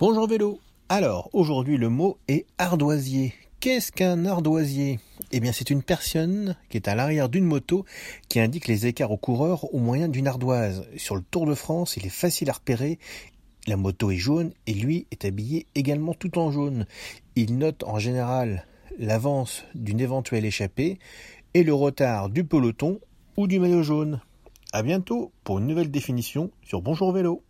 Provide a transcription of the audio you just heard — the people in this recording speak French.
Bonjour vélo. Alors, aujourd'hui, le mot est ardoisier. Qu'est-ce qu'un ardoisier? Eh bien, c'est une personne qui est à l'arrière d'une moto qui indique les écarts aux coureurs au moyen d'une ardoise. Sur le Tour de France, il est facile à repérer. La moto est jaune et lui est habillé également tout en jaune. Il note en général l'avance d'une éventuelle échappée et le retard du peloton ou du maillot jaune. À bientôt pour une nouvelle définition sur Bonjour Vélo.